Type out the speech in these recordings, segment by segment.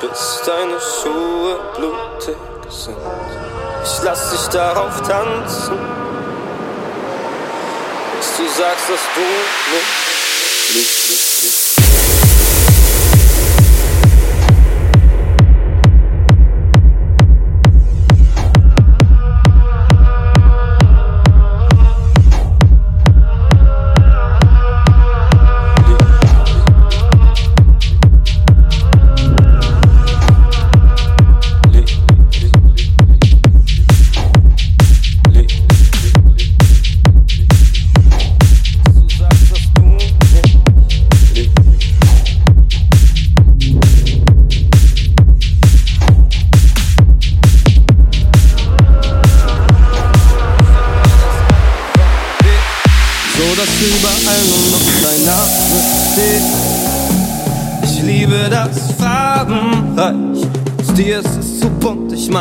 bis deine Schuhe blutig sind. Ich lass dich darauf tanzen, bis du sagst, dass du mich liebst.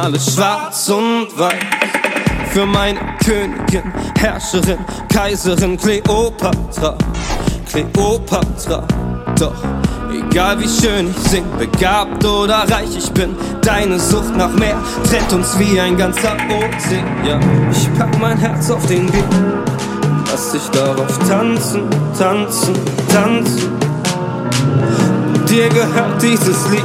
Male schwarz und weiß. Für meine Königin, Herrscherin, Kaiserin Kleopatra, Kleopatra. Doch egal wie schön ich sing, begabt oder reich ich bin, deine Sucht nach mehr trennt uns wie ein ganzer Ozean. Ja, ich pack mein Herz auf den Weg. Lass dich darauf tanzen, tanzen, tanzen. Dir gehört dieses Lied.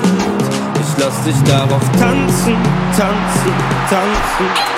Ich lass dich darauf tanzen, tanzen, tanzen.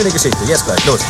Mir eine Geschichte. Jetzt gleich. Los.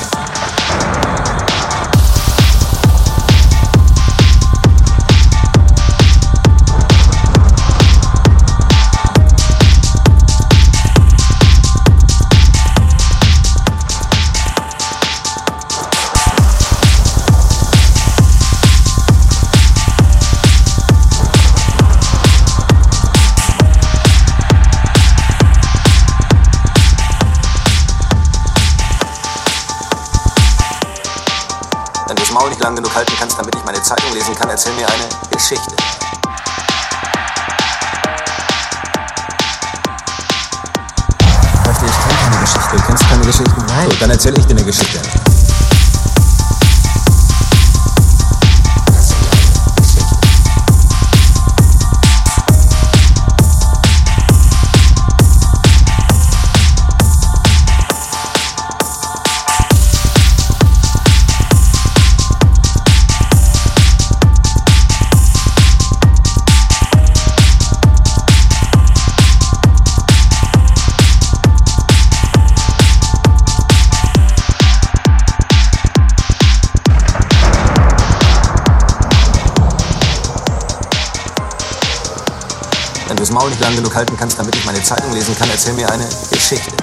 Lang genug halten kannst, damit ich meine Zeitung lesen kann, erzähl mir eine Geschichte.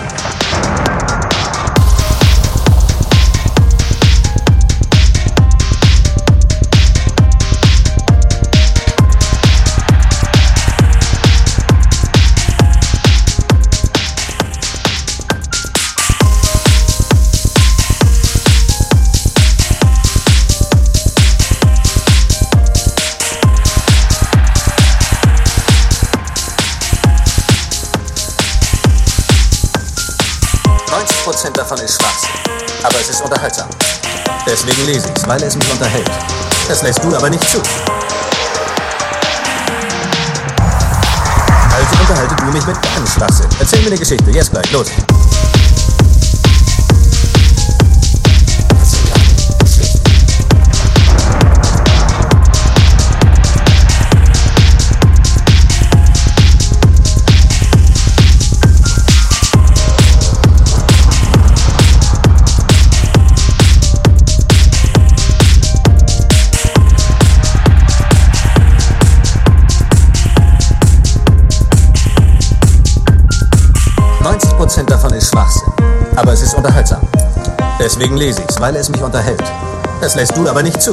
Lese ich es, weil es mich unterhält. Das lässt du aber nicht zu. Also unterhalte du mich mit Schwachsinn. Erzähl mir eine Geschichte. Jetzt gleich. Los. Deswegen lese ich es, weil es mich unterhält. Das lässt du aber nicht zu.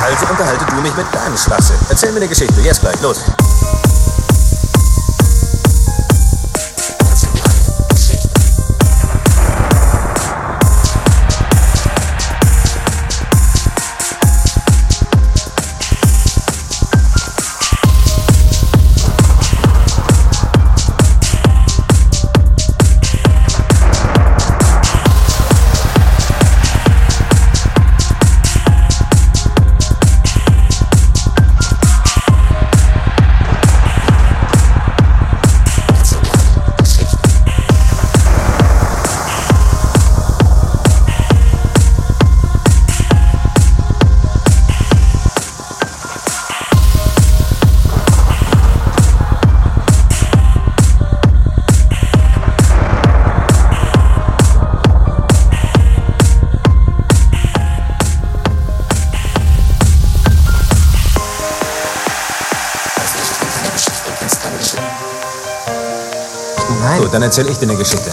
Also unterhalte du mich mit deinem Schwachsinn. Erzähl mir eine Geschichte. Jetzt gleich. Los. Nein. Gut, dann erzähl ich dir eine Geschichte.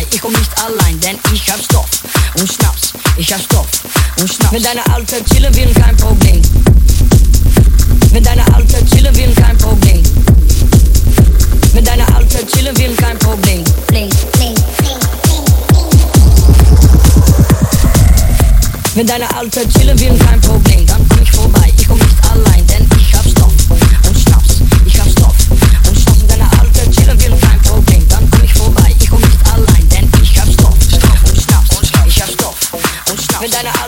dabei, ich komm nicht allein, denn ich hab Stoff und Schnaps, ich hab Stoff und Schnaps. Mit deiner alten chillen will kein Problem. Mit deiner alten chillen will kein Problem. Mit deiner alten chillen will kein Problem. Bling, bling, Mit deiner alten chillen will kein Problem, dann komm ich vorbei. Ich Mit deiner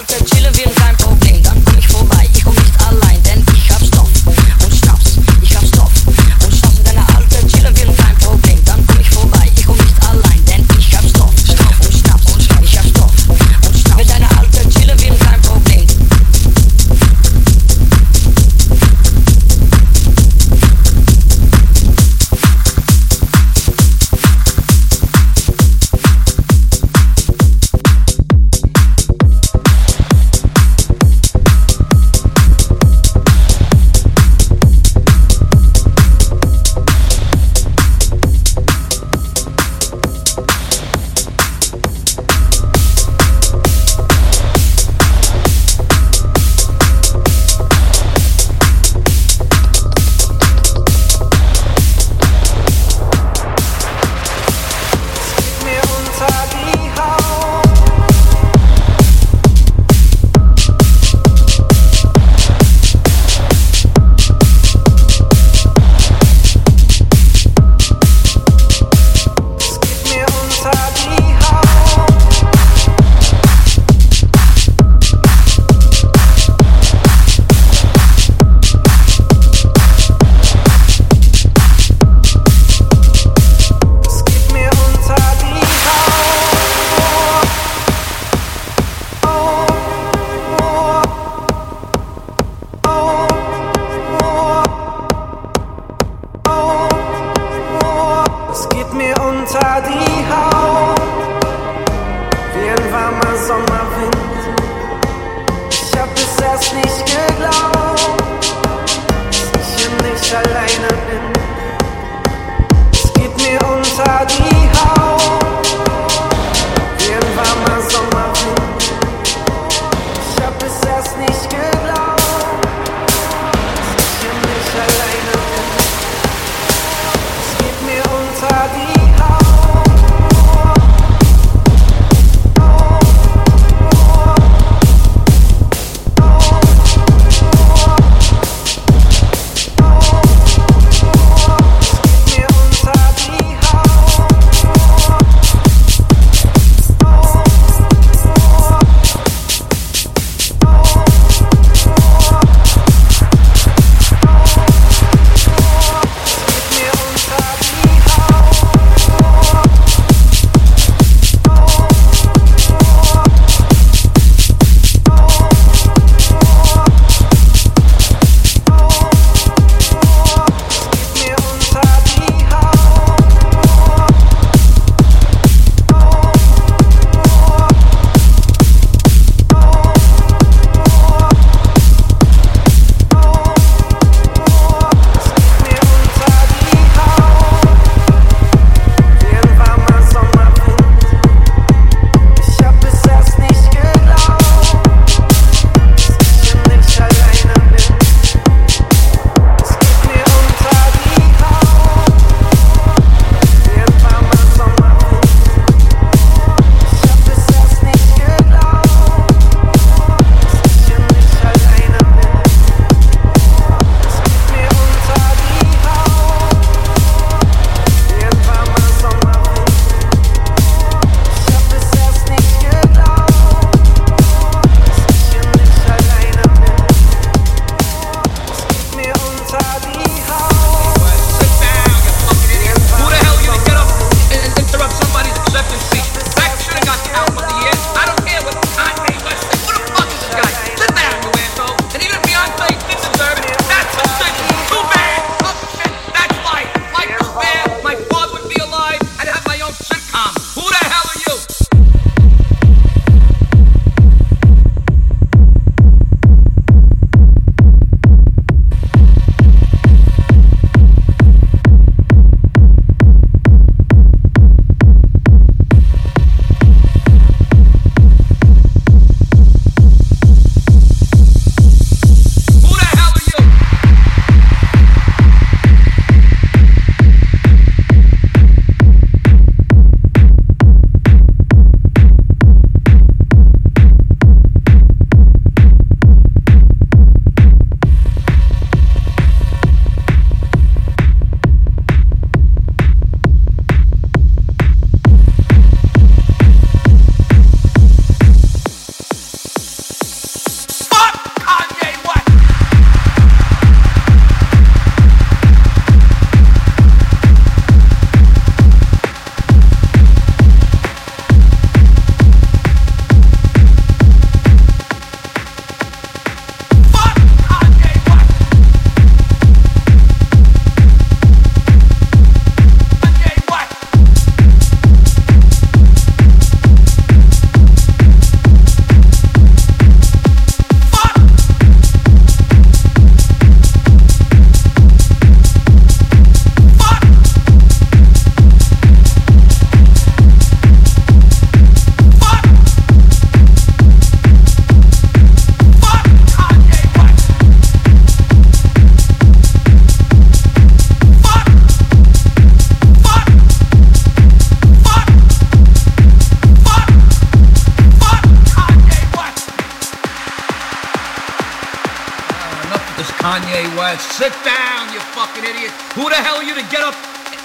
Sit down, you fucking idiot. Who the hell are you to get up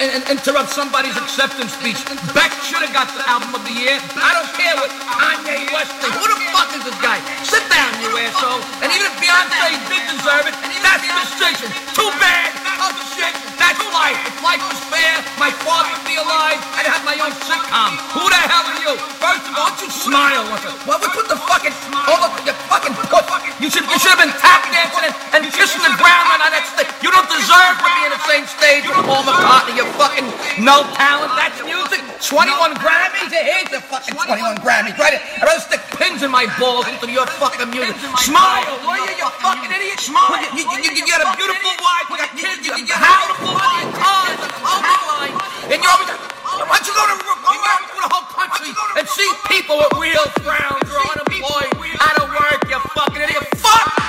and, and interrupt somebody's acceptance speech? Beck should have got the album of the year. I don't care what Kanye West thinks. Who the fuck is this guy? Sit down, you asshole. And even if Beyonce did deserve it, that's the decision. Too bad. Oh shit. That's life. If life was fair, my father would be alive. I'd have my own sitcom. Who the hell are you? First of all, don't you smile a- Well, we put the fucking over your fucking foot. You should you should have been tap dancing and, and kissing the ground on that stage. You don't deserve to be in the same stage with Paul McCartney. You fucking no talent. That's music. 21 Grammys. Here's the fucking 21 Grammys. Right. I'd rather stick pins in my balls into your fucking music. Smile, will you? You fucking idiot. Smile. You, you, you, you got a beautiful wife. You got kids. You, got beautiful And you're always. Why don't you go to, the whole country and see people with real frowns unemployed, out of work, you fucking idiot. Fuck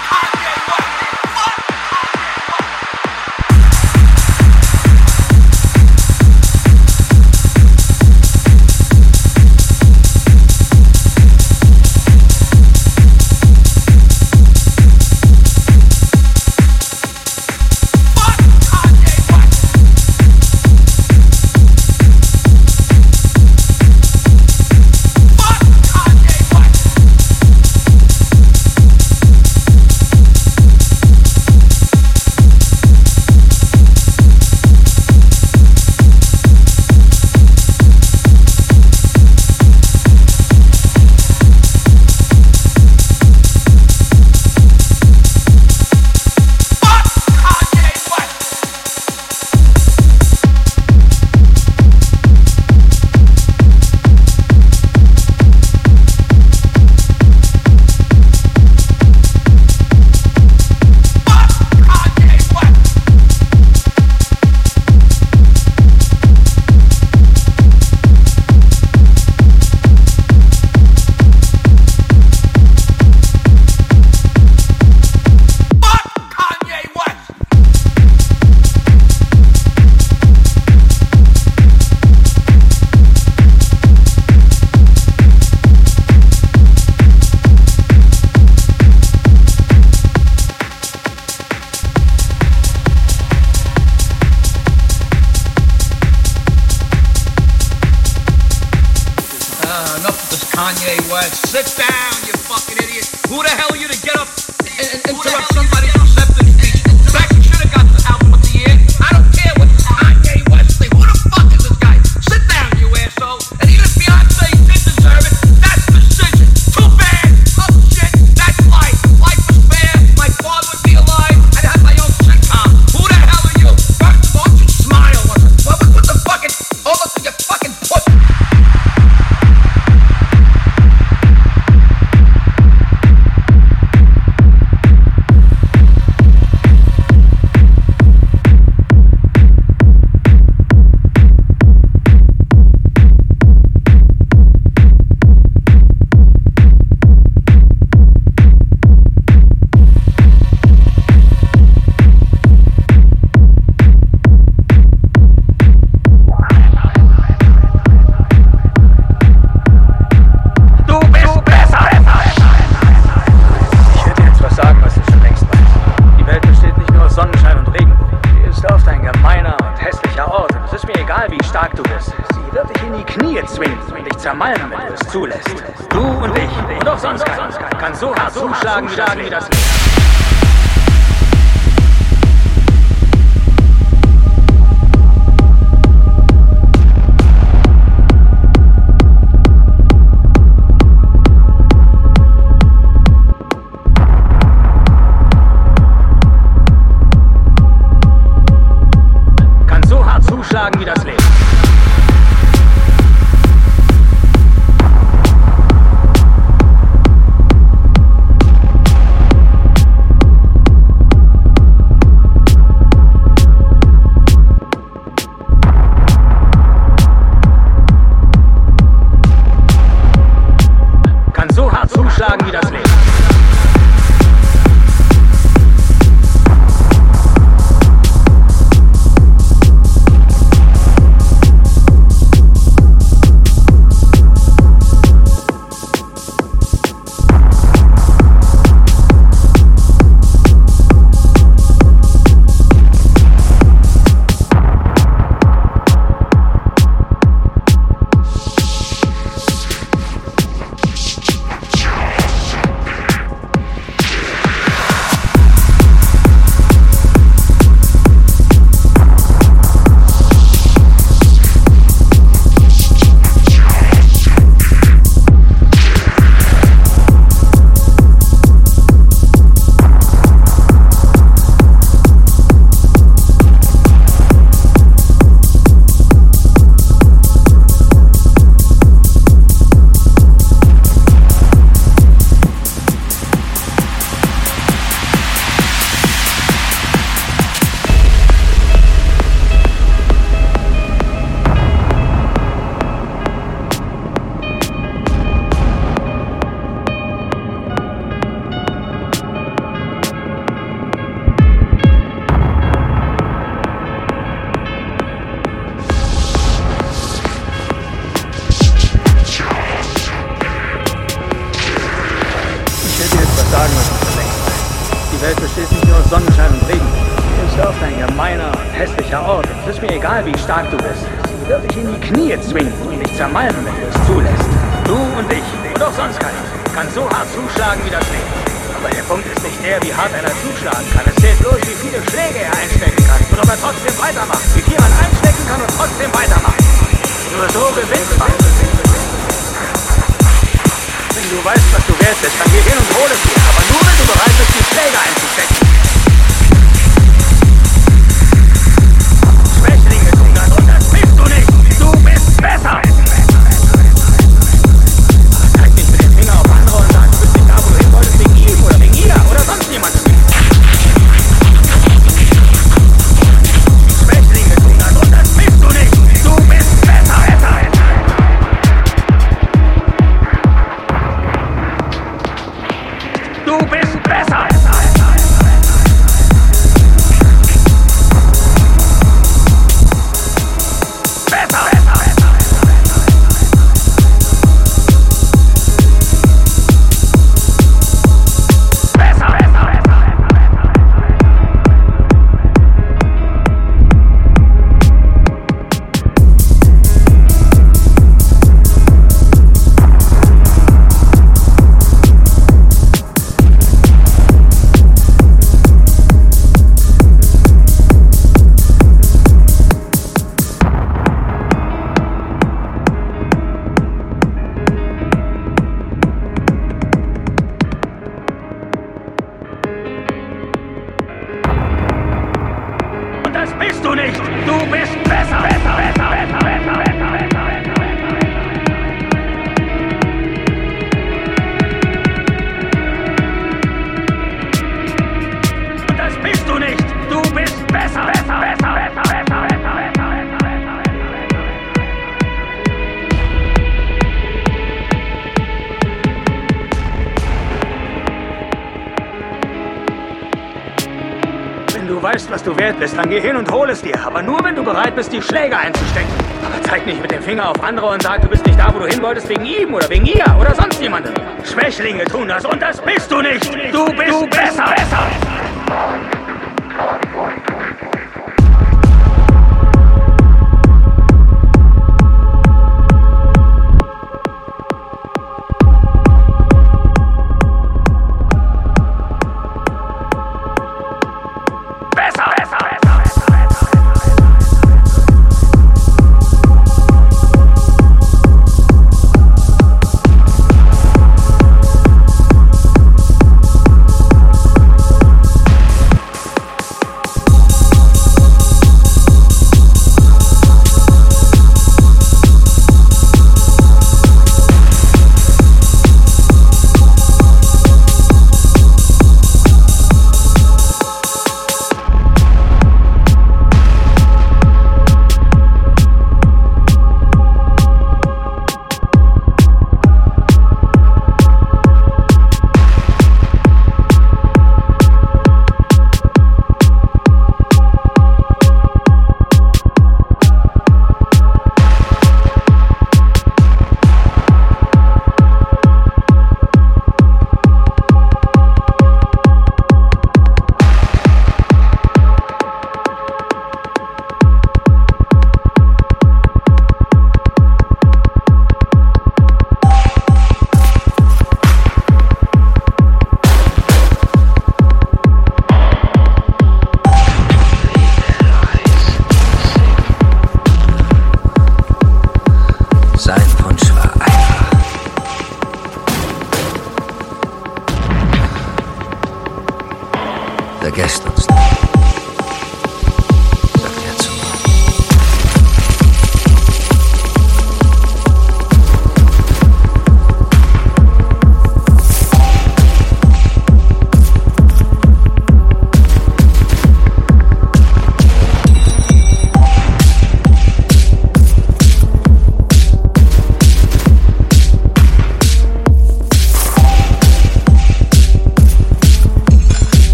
egal, wie stark du bist. Sie wird dich in die Knie zwingen und dich zermalmen, wenn du es zulässt. Du und ich und auch sonst keiner kann so hart zuschlagen wie das Leben. Aber der Punkt ist nicht der, wie hart einer zuschlagen kann. Es zählt bloß, wie viele Schläge er einstecken kann und ob er trotzdem weitermacht. Wie viel man einstecken kann und trotzdem weitermacht. Nur so gewinnt man. Wenn du weißt, was du wert bist, dann geh hin und hol es dir. Aber nur, wenn du bereit bist, die Schläge einzustecken.